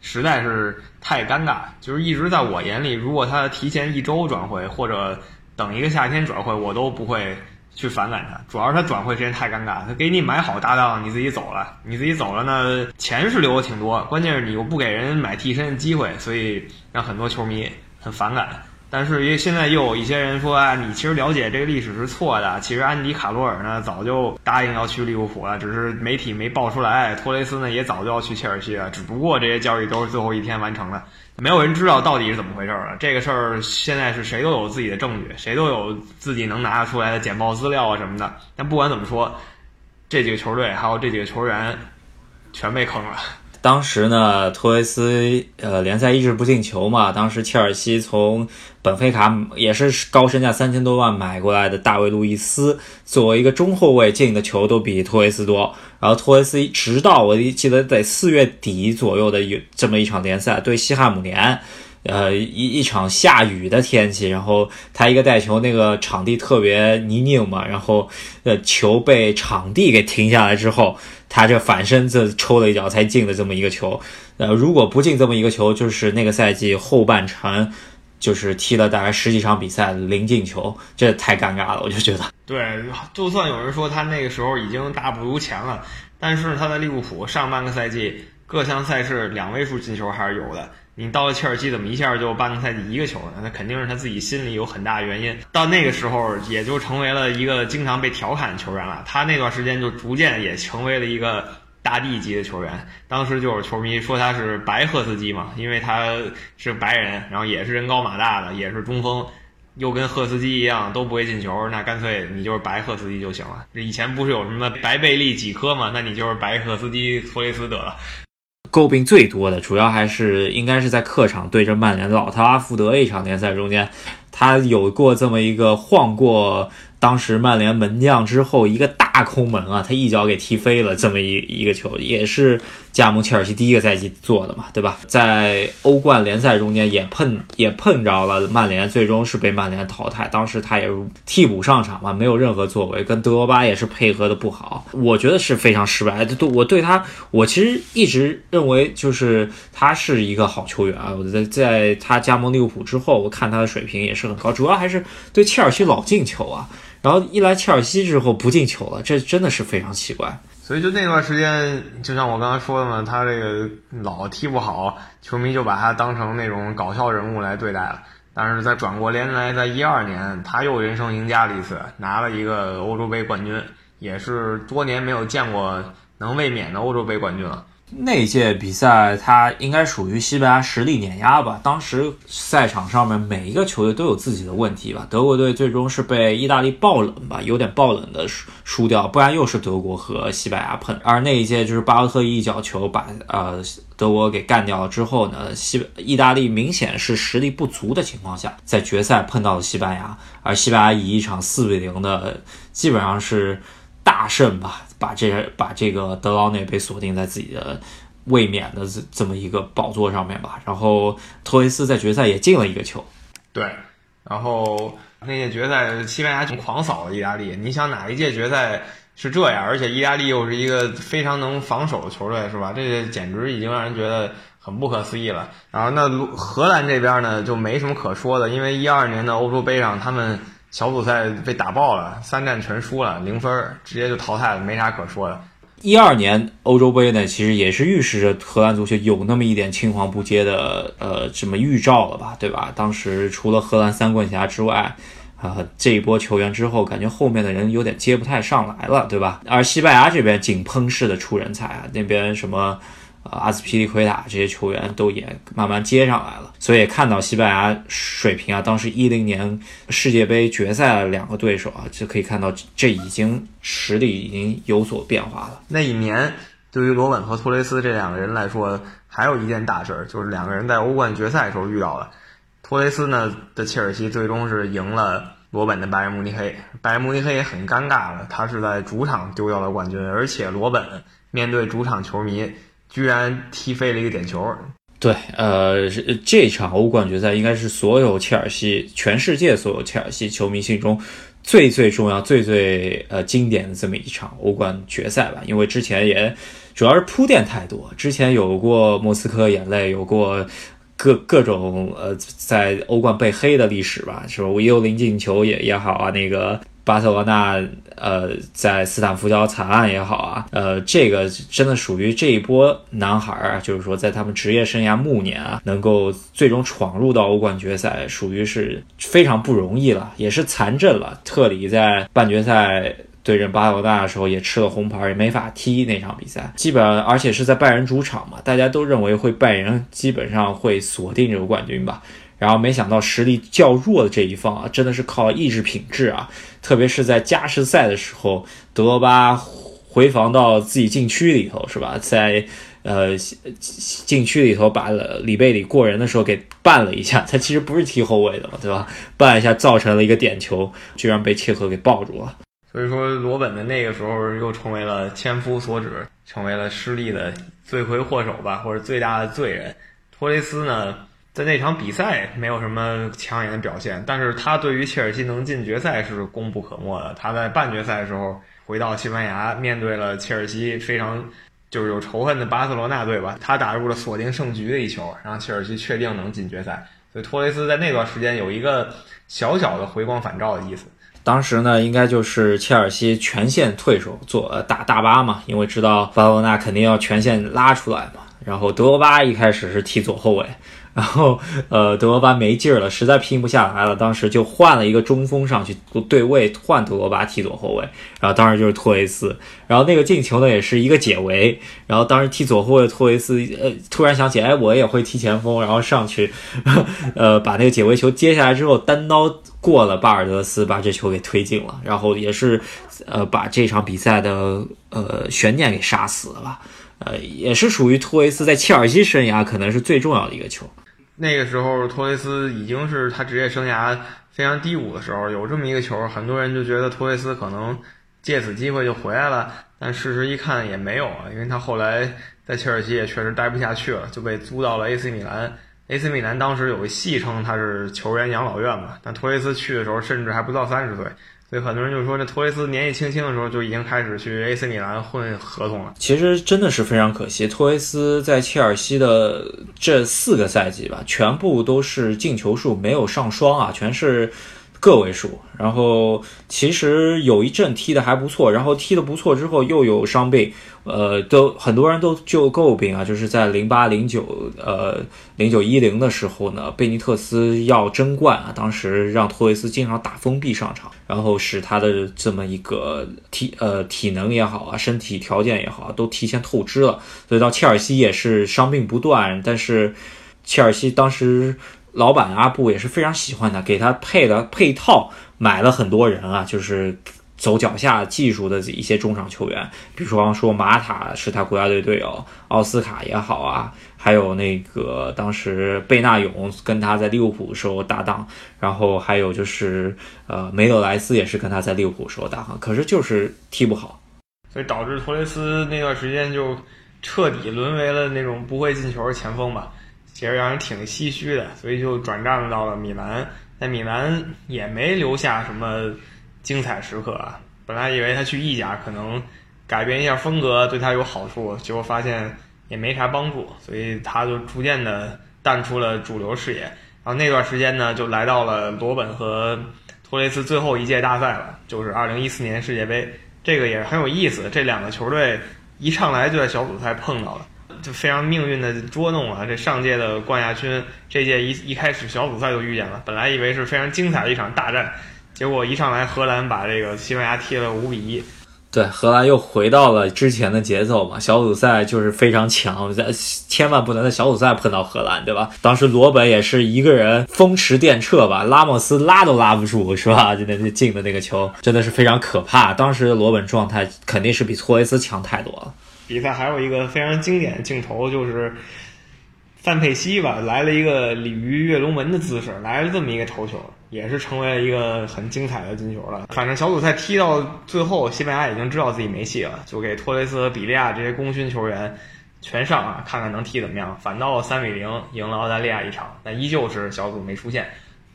实在是太尴尬。就是一直在我眼里，如果他提前一周转会，或者等一个夏天转会，我都不会。去反感他，主要是他转会时间太尴尬。他给你买好搭档，你自己走了，你自己走了呢，钱是留的挺多，关键是你又不给人买替身的机会，所以让很多球迷很反感。但是因为现在又有一些人说啊，你其实了解这个历史是错的。其实安迪卡罗尔呢早就答应要去利物浦了，只是媒体没报出来。托雷斯呢也早就要去切尔西了，只不过这些交易都是最后一天完成的，没有人知道到底是怎么回事了。这个事儿现在是谁都有自己的证据，谁都有自己能拿得出来的简报资料啊什么的。但不管怎么说，这几个球队还有这几个球员全被坑了。当时呢，托雷斯呃联赛一直不进球嘛。当时切尔西从本菲卡也是高身价三千多万买过来的大卫路易斯，作为一个中后卫进的球都比托雷斯多。然后托雷斯直到我记得在四月底左右的有这么一场联赛对西汉姆联。呃，一一场下雨的天气，然后他一个带球，那个场地特别泥泞嘛，然后呃球被场地给停下来之后，他这反身子抽了一脚才进的这么一个球。呃，如果不进这么一个球，就是那个赛季后半程就是踢了大概十几场比赛零进球，这太尴尬了，我就觉得。对，就算有人说他那个时候已经大不如前了，但是他在利物浦上半个赛季各项赛事两位数进球还是有的。你到了切尔西怎么一下就半个赛季一个球呢？那肯定是他自己心里有很大原因。到那个时候，也就成为了一个经常被调侃的球员了。他那段时间就逐渐也成为了一个大帝级的球员。当时就有球迷说他是白赫斯基嘛，因为他是白人，然后也是人高马大的，也是中锋，又跟赫斯基一样都不会进球，那干脆你就是白赫斯基就行了。以前不是有什么白贝利几颗嘛？那你就是白赫斯基托雷斯得了。诟病最多的，主要还是应该是在客场对阵曼联的老特拉福德一场联赛中间，他有过这么一个晃过。当时曼联门将之后一个大空门啊，他一脚给踢飞了，这么一一个球，也是加盟切尔西第一个赛季做的嘛，对吧？在欧冠联赛中间也碰 也碰着了曼联，最终是被曼联淘汰。当时他也替补上场嘛，没有任何作为，跟德罗巴也是配合的不好，我觉得是非常失败。对，我对他，我其实一直认为就是他是一个好球员啊。我在在他加盟利物浦之后，我看他的水平也是很高，主要还是对切尔西老进球啊。然后一来切尔西之后不进球了，这真的是非常奇怪。所以就那段时间，就像我刚才说的嘛，他这个老踢不好，球迷就把他当成那种搞笑人物来对待了。但是在转过年来，在一二年，他又人生赢家了一次，拿了一个欧洲杯冠军，也是多年没有见过能卫冕的欧洲杯冠军了。那一届比赛，他应该属于西班牙实力碾压吧。当时赛场上面每一个球队都有自己的问题吧。德国队最终是被意大利爆冷吧，有点爆冷的输输掉，不然又是德国和西班牙碰。而那一届就是巴洛特一脚球把呃德国给干掉了之后呢，西意大利明显是实力不足的情况下，在决赛碰到了西班牙，而西班牙以一场四比零的基本上是大胜吧。把这把这个德劳内被锁定在自己的卫冕的这这么一个宝座上面吧，然后托雷斯在决赛也进了一个球，对，然后那届决赛西班牙就狂扫了意大利，你想哪一届决赛是这样？而且意大利又是一个非常能防守的球队，是吧？这简直已经让人觉得很不可思议了。然后那荷兰这边呢就没什么可说的，因为一二年的欧洲杯上他们。小组赛被打爆了，三战全输了，零分，直接就淘汰了，没啥可说的。一二年欧洲杯呢，其实也是预示着荷兰足球有那么一点青黄不接的呃这么预兆了吧，对吧？当时除了荷兰三冠侠之外，啊这一波球员之后，感觉后面的人有点接不太上来了，对吧？而西班牙这边井喷式的出人才啊，那边什么。啊，阿斯皮利奎塔这些球员都也慢慢接上来了，所以看到西班牙水平啊。当时一零年世界杯决赛的两个对手啊，就可以看到这已经实力已经有所变化了。那一年对于罗本和托雷斯这两个人来说，还有一件大事儿，就是两个人在欧冠决赛的时候遇到了。托雷斯呢的切尔西最终是赢了罗本的拜仁慕尼黑，拜仁慕尼黑也很尴尬了，他是在主场丢掉了冠军，而且罗本面对主场球迷。居然踢飞了一个点球，对，呃，这场欧冠决赛应该是所有切尔西、全世界所有切尔西球迷心中最最重要、最最呃经典的这么一场欧冠决赛吧。因为之前也主要是铺垫太多，之前有过莫斯科眼泪，有过各 各种呃在欧冠被黑的历史吧，是吧？我幽灵进球也也好啊，那个。巴塞罗那，呃，在斯坦福桥惨案也好啊，呃，这个真的属于这一波男孩儿，就是说在他们职业生涯暮年啊，能够最终闯入到欧冠决赛，属于是非常不容易了，也是残阵了。特里在半决赛对阵巴塞罗那的时候也吃了红牌，也没法踢那场比赛，基本上而且是在拜仁主场嘛，大家都认为会拜仁基本上会锁定这个冠军吧。然后没想到实力较弱的这一方啊，真的是靠意志品质啊！特别是在加时赛的时候，德罗巴回防到自己禁区里头，是吧？在呃禁区里头把里贝里过人的时候给绊了一下，他其实不是踢后卫的嘛，对吧？绊一下造成了一个点球，居然被切赫给抱住了。所以说，罗本的那个时候又成为了千夫所指，成为了失利的罪魁祸首吧，或者最大的罪人。托雷斯呢？在那场比赛没有什么抢眼的表现，但是他对于切尔西能进决赛是功不可没的。他在半决赛的时候回到西班牙，面对了切尔西非常就是有仇恨的巴塞罗那队吧，他打入了锁定胜局的一球，让切尔西确定能进决赛。所以托雷斯在那段时间有一个小小的回光返照的意思。当时呢，应该就是切尔西全线退守做打大巴嘛，因为知道巴塞罗那肯定要全线拉出来嘛。然后德罗巴一开始是踢左后卫。然后呃德罗巴没劲儿了，实在拼不下来了，当时就换了一个中锋上去对位，换德罗巴踢左后卫，然后当时就是托雷斯，然后那个进球呢也是一个解围，然后当时踢左后卫托雷斯呃突然想起哎我也会踢前锋，然后上去 呃把那个解围球接下来之后单刀过了巴尔德斯，把这球给推进了，然后也是呃把这场比赛的呃悬念给杀死了吧。呃，也是属于托雷斯在切尔西生涯可能是最重要的一个球。那个时候，托雷斯已经是他职业生涯非常低谷的时候，有这么一个球，很多人就觉得托雷斯可能借此机会就回来了。但事实一看也没有啊，因为他后来在切尔西也确实待不下去了，就被租到了 AC 米兰。AC 米兰当时有个戏称他是球员养老院嘛，但托雷斯去的时候甚至还不到三十岁。所以很多人就说，这托雷斯年纪轻轻的时候就已经开始去 AC 米兰混合同了。其实真的是非常可惜，托雷斯在切尔西的这四个赛季吧，全部都是进球数没有上双啊，全是个位数。然后其实有一阵踢的还不错，然后踢的不错之后又有伤病。呃，都很多人都就诟病啊，就是在零八零九呃零九一零的时候呢，贝尼特斯要争冠啊，当时让托雷斯经常打封闭上场，然后使他的这么一个体呃体能也好啊，身体条件也好，啊都提前透支了，所以到切尔西也是伤病不断。但是切尔西当时老板阿布也是非常喜欢他，给他配了配套，买了很多人啊，就是。走脚下技术的一些中场球员，比方说马塔是他国家队队友，奥斯卡也好啊，还有那个当时贝纳永跟他在利物浦时候搭档，然后还有就是呃梅德莱斯也是跟他在利物浦时候搭档，可是就是踢不好，所以导致托雷斯那段时间就彻底沦为了那种不会进球的前锋吧，其实让人挺唏嘘的，所以就转战到了米兰，在米兰也没留下什么。精彩时刻啊！本来以为他去意甲可能改变一下风格对他有好处，结果发现也没啥帮助，所以他就逐渐的淡出了主流视野。然后那段时间呢，就来到了罗本和托雷斯最后一届大赛了，就是2014年世界杯。这个也是很有意思，这两个球队一上来就在小组赛碰到了，就非常命运的捉弄啊！这上届的冠亚军，这届一一开始小组赛就遇见了，本来以为是非常精彩的一场大战。结果一上来，荷兰把这个西班牙踢了五比一。对，荷兰又回到了之前的节奏嘛。小组赛就是非常强，在千万不能在小组赛碰到荷兰，对吧？当时罗本也是一个人风驰电掣吧，拉莫斯拉都拉不住，是吧？就那那进的那个球，真的是非常可怕。当时罗本状态肯定是比托雷斯强太多了。比赛还有一个非常经典的镜头，就是范佩西吧，来了一个鲤鱼跃龙门的姿势，来了这么一个头球。也是成为了一个很精彩的进球了。反正小组赛踢到最后，西班牙已经知道自己没戏了，就给托雷斯和比利亚这些功勋球员全上啊，看看能踢怎么样。反倒三比零赢了澳大利亚一场，但依旧是小组没出线。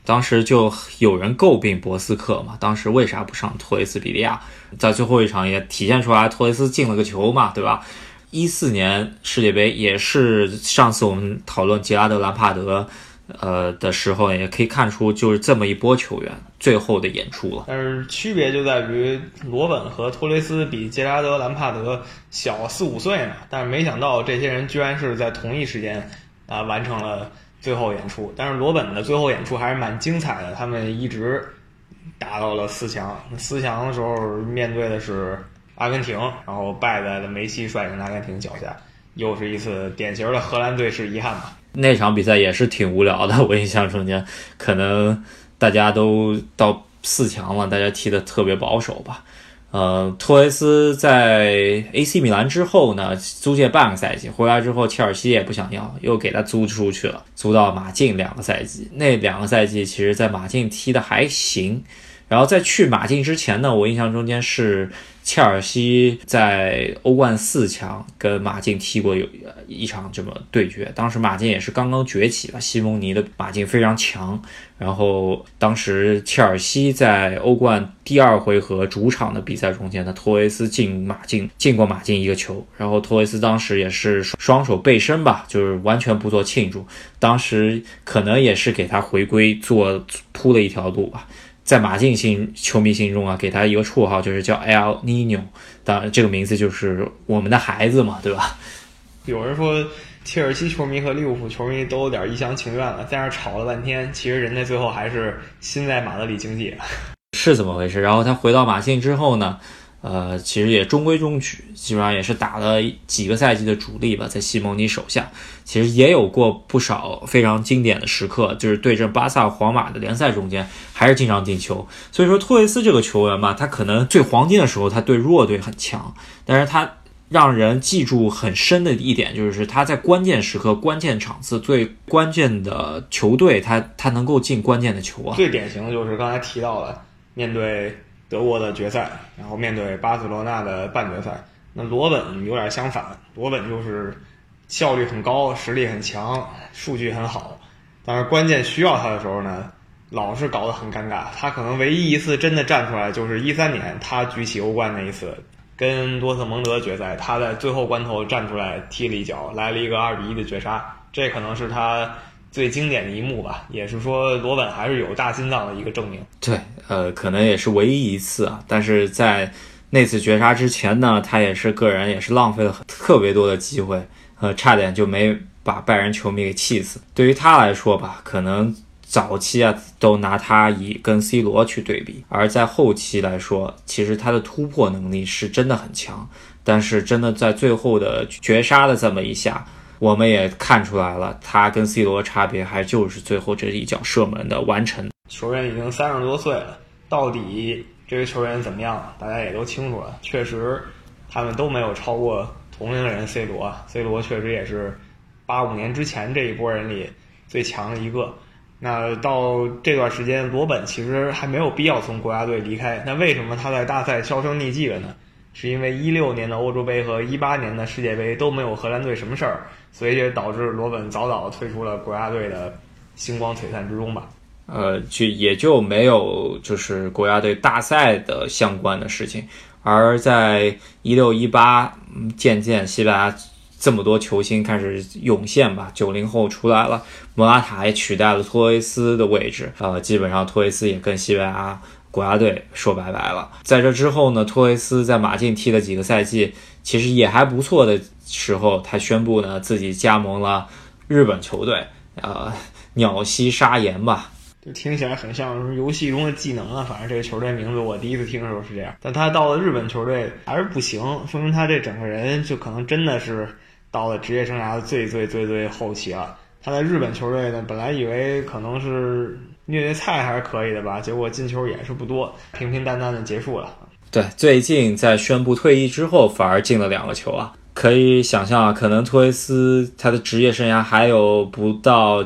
当时就有人诟病博斯克嘛，当时为啥不上托雷斯、比利亚？在最后一场也体现出来，托雷斯进了个球嘛，对吧？一四年世界杯也是上次我们讨论杰拉德·兰帕德。呃的时候也可以看出，就是这么一波球员最后的演出了。但是区别就在于罗本和托雷斯比杰拉德·兰帕德小四五岁呢。但是没想到这些人居然是在同一时间啊完成了最后演出。但是罗本的最后演出还是蛮精彩的，他们一直打到了四强。四强的时候面对的是阿根廷，然后败在了梅西率领阿根廷脚下，又是一次典型的荷兰队式遗憾吧。那场比赛也是挺无聊的，我印象中间，可能大家都到四强了，大家踢的特别保守吧。呃，托雷斯在 AC 米兰之后呢，租借半个赛季，回来之后切尔西也不想要，又给他租出去了，租到马竞两个赛季。那两个赛季其实，在马竞踢的还行。然后在去马竞之前呢，我印象中间是。切尔西在欧冠四强跟马竞踢过有一场这么对决，当时马竞也是刚刚崛起吧，西蒙尼的马竞非常强。然后当时切尔西在欧冠第二回合主场的比赛中间呢，托雷斯进马竞进过马竞一个球，然后托雷斯当时也是双手背身吧，就是完全不做庆祝，当时可能也是给他回归做铺了一条路吧。在马竞心球迷心中啊，给他一个绰号，就是叫 El Nino，当然这个名字就是我们的孩子嘛，对吧？有人说切尔西球迷和利物浦球迷都有点一厢情愿了，在那吵了半天，其实人家最后还是心在马德里竞技，是怎么回事？然后他回到马竞之后呢？呃，其实也中规中矩，基本上也是打了几个赛季的主力吧，在西蒙尼手下，其实也有过不少非常经典的时刻，就是对阵巴萨、皇马的联赛中间，还是经常进球。所以说，托雷斯这个球员吧，他可能最黄金的时候，他对弱队很强，但是他让人记住很深的一点，就是他在关键时刻、关键场次、最关键的球队，他他能够进关键的球啊。最典型的就是刚才提到了面对。德国的决赛，然后面对巴塞罗那的半决赛，那罗本有点相反。罗本就是效率很高，实力很强，数据很好，但是关键需要他的时候呢，老是搞得很尴尬。他可能唯一一次真的站出来，就是一三年他举起欧冠那一次，跟多特蒙德决赛，他在最后关头站出来踢了一脚，来了一个二比一的绝杀，这可能是他。最经典的一幕吧，也是说罗本还是有大心脏的一个证明。对，呃，可能也是唯一一次啊。但是在那次绝杀之前呢，他也是个人也是浪费了特别多的机会，呃，差点就没把拜仁球迷给气死。对于他来说吧，可能早期啊都拿他以跟 C 罗去对比，而在后期来说，其实他的突破能力是真的很强。但是真的在最后的绝杀的这么一下。我们也看出来了，他跟 C 罗差别还就是最后这一脚射门的完成。球员已经三十多岁了，到底这个球员怎么样？大家也都清楚了。确实，他们都没有超过同龄人 C 罗。C 罗确实也是八五年之前这一波人里最强的一个。那到这段时间，罗本其实还没有必要从国家队离开。那为什么他在大赛销声匿迹了呢？是因为一六年的欧洲杯和一八年的世界杯都没有荷兰队什么事儿，所以也导致罗本早早退出了国家队的星光璀璨之中吧。呃，就也就没有就是国家队大赛的相关的事情。而在一六一八，渐渐西班牙这么多球星开始涌现吧，九零后出来了，莫拉塔也取代了托雷斯的位置，呃，基本上托雷斯也跟西班牙。国家队说拜拜了。在这之后呢，托雷斯在马竞踢了几个赛季，其实也还不错的时候，他宣布呢自己加盟了日本球队，呃，鸟西沙岩吧。就听起来很像游戏中的技能啊。反正这个球队名字我第一次听的时候是这样。但他到了日本球队还是不行，说明他这整个人就可能真的是到了职业生涯的最最最最后期了。他在日本球队呢，本来以为可能是。虐虐菜还是可以的吧，结果进球也是不多，平平淡淡的结束了。对，最近在宣布退役之后，反而进了两个球啊！可以想象啊，可能托雷斯他的职业生涯还有不到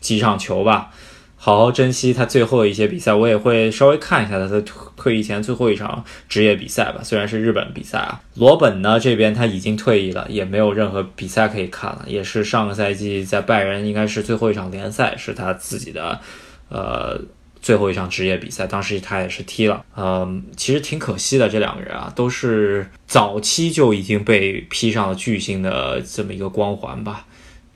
几场球吧。好好珍惜他最后一些比赛，我也会稍微看一下他的退役前最后一场职业比赛吧。虽然是日本比赛啊，罗本呢这边他已经退役了，也没有任何比赛可以看了。也是上个赛季在拜仁应该是最后一场联赛，是他自己的。呃，最后一场职业比赛，当时他也是踢了。嗯，其实挺可惜的，这两个人啊，都是早期就已经被披上了巨星的这么一个光环吧。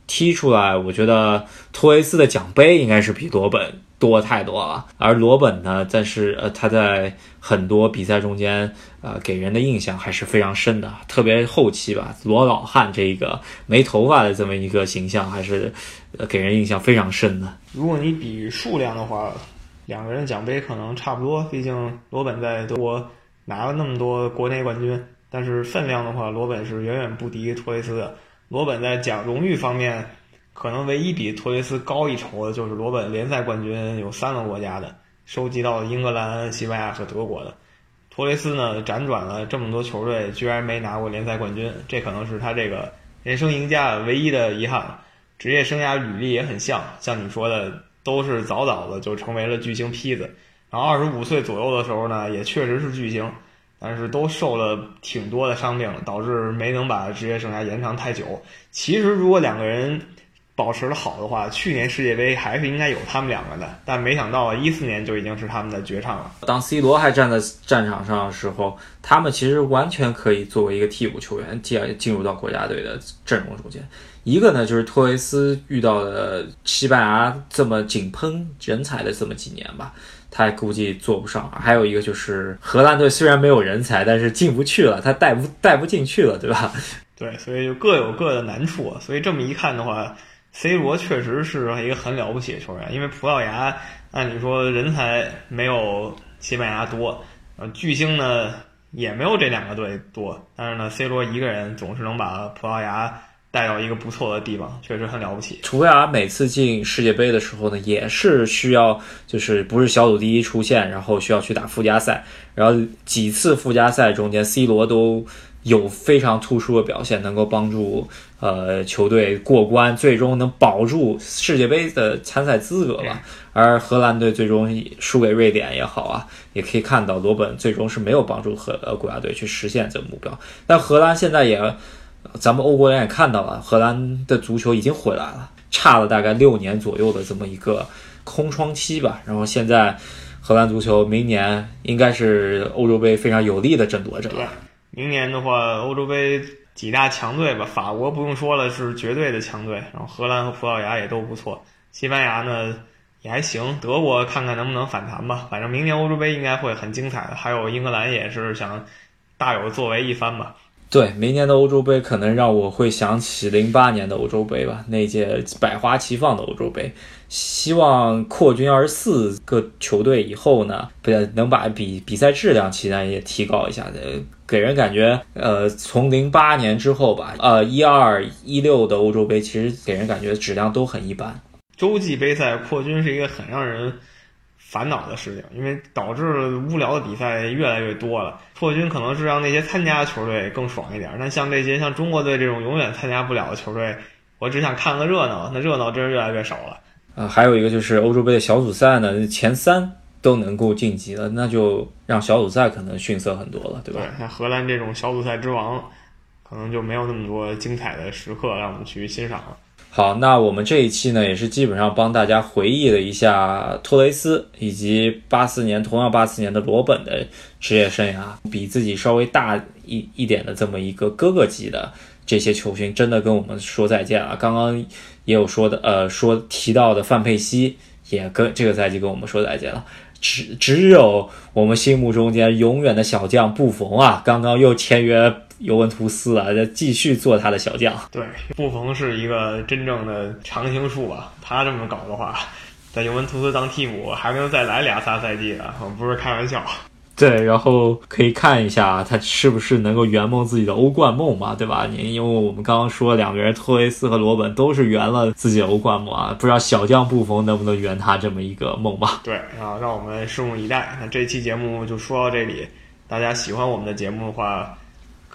踢出来，我觉得托雷斯的奖杯应该是比罗本多太多了。而罗本呢，但是呃，他在很多比赛中间，呃，给人的印象还是非常深的。特别后期吧，罗老汉这个没头发的这么一个形象，还是呃给人印象非常深的。如果你比数量的话，两个人奖杯可能差不多。毕竟罗本在德国拿了那么多国内冠军，但是分量的话，罗本是远远不敌托雷斯的。罗本在奖荣誉方面，可能唯一比托雷斯高一筹的就是罗本联赛冠军有三个国家的，收集到英格兰、西班牙和德国的。托雷斯呢，辗转了这么多球队，居然没拿过联赛冠军，这可能是他这个人生赢家唯一的遗憾了。职业生涯履历也很像，像你说的，都是早早的就成为了巨星坯子。然后二十五岁左右的时候呢，也确实是巨星。但是都受了挺多的伤病，导致没能把职业生涯延长太久。其实如果两个人保持的好的话，去年世界杯还是应该有他们两个的。但没想到一四年就已经是他们的绝唱了。当 C 罗还站在战场上的时候，他们其实完全可以作为一个替补球员进进入到国家队的阵容中间。一个呢就是托雷斯遇到了西班牙这么井喷人才的这么几年吧。他估计做不上，还有一个就是荷兰队虽然没有人才，但是进不去了，他带不 带不进去了，对吧？对，所以就各有各的难处。所以这么一看的话，C 罗确实是一个很了不起的球员。因为葡萄牙按理说人才没有西班牙多，呃，巨星呢也没有这两个队多，但是呢，C 罗一个人总是能把葡萄牙。带到一个不错的地方，确实很了不起。除非啊每次进世界杯的时候呢，也是需要，就是不是小组第一出线，然后需要去打附加赛，然后几次附加赛中间，C 罗都有非常突出的表现，能够帮助呃球队过关，最终能保住世界杯的参赛资格吧。而荷兰队最终输给瑞典也好啊，也可以看到罗本最终是没有帮助荷呃国家队去实现这个目标。但荷兰现在也。咱们欧国人也看到了，荷兰的足球已经回来了，差了大概六年左右的这么一个空窗期吧。然后现在，荷兰足球明年应该是欧洲杯非常有力的争夺者。对，明年的话，欧洲杯几大强队吧，法国不用说了，是绝对的强队。然后荷兰和葡萄牙也都不错，西班牙呢也还行，德国看看能不能反弹吧。反正明年欧洲杯应该会很精彩的，还有英格兰也是想大有作为一番吧。对，明年的欧洲杯可能让我会想起零八年的欧洲杯吧，那届百花齐放的欧洲杯。希望扩军二十四个球队以后呢，不能把比比赛质量期待也提高一下。呃，给人感觉，呃，从零八年之后吧，呃，一二一六的欧洲杯其实给人感觉质量都很一般。洲际杯赛扩军是一个很让人。烦恼的事情，因为导致无聊的比赛越来越多了。破军可能是让那些参加的球队更爽一点，但像这些像中国队这种永远参加不了的球队，我只想看个热闹，那热闹真是越来越少了。呃，还有一个就是欧洲杯的小组赛呢，前三都能够晋级了，那就让小组赛可能逊色很多了，对吧？对，像荷兰这种小组赛之王，可能就没有那么多精彩的时刻让我们去欣赏了。好，那我们这一期呢，也是基本上帮大家回忆了一下托雷斯以及八四年同样八四年的罗本的职业生涯，比自己稍微大一一点的这么一个哥哥级的这些球星，真的跟我们说再见了。刚刚也有说的，呃，说提到的范佩西也跟这个赛季跟我们说再见了。只只有我们心目中间永远的小将布冯啊，刚刚又签约。尤文图斯啊，再继续做他的小将。对，布冯是一个真正的常青树啊。他这么搞的话，在尤文图斯当替补还能再来俩仨赛季的，不是开玩笑。对，然后可以看一下他是不是能够圆梦自己的欧冠梦嘛，对吧？你因为我们刚刚说两个人，托雷斯和罗本都是圆了自己的欧冠梦啊，不知道小将布冯能不能圆他这么一个梦吧？对啊，让我们拭目以待。那这期节目就说到这里，大家喜欢我们的节目的话。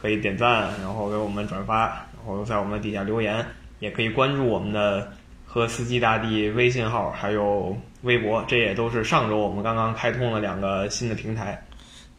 可以点赞，然后给我们转发，然后在我们底下留言，也可以关注我们的“和司机大帝”微信号，还有微博，这也都是上周我们刚刚开通了两个新的平台。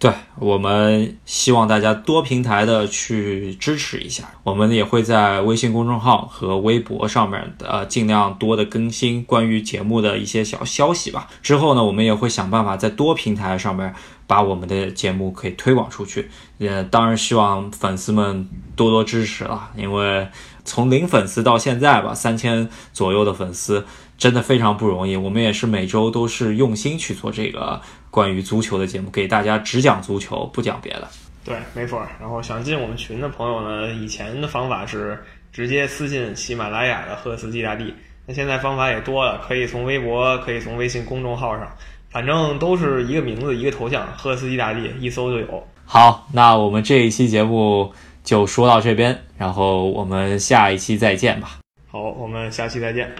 对我们希望大家多平台的去支持一下，我们也会在微信公众号和微博上面呃尽量多的更新关于节目的一些小消息吧。之后呢，我们也会想办法在多平台上面把我们的节目可以推广出去。也当然希望粉丝们多多支持了，因为从零粉丝到现在吧，三千左右的粉丝。真的非常不容易，我们也是每周都是用心去做这个关于足球的节目，给大家只讲足球，不讲别的。对，没错。然后想进我们群的朋友呢，以前的方法是直接私信喜马拉雅的赫斯基大帝，那现在方法也多了，可以从微博，可以从微信公众号上，反正都是一个名字一个头像，赫斯基大帝一搜就有。好，那我们这一期节目就说到这边，然后我们下一期再见吧。好，我们下期再见。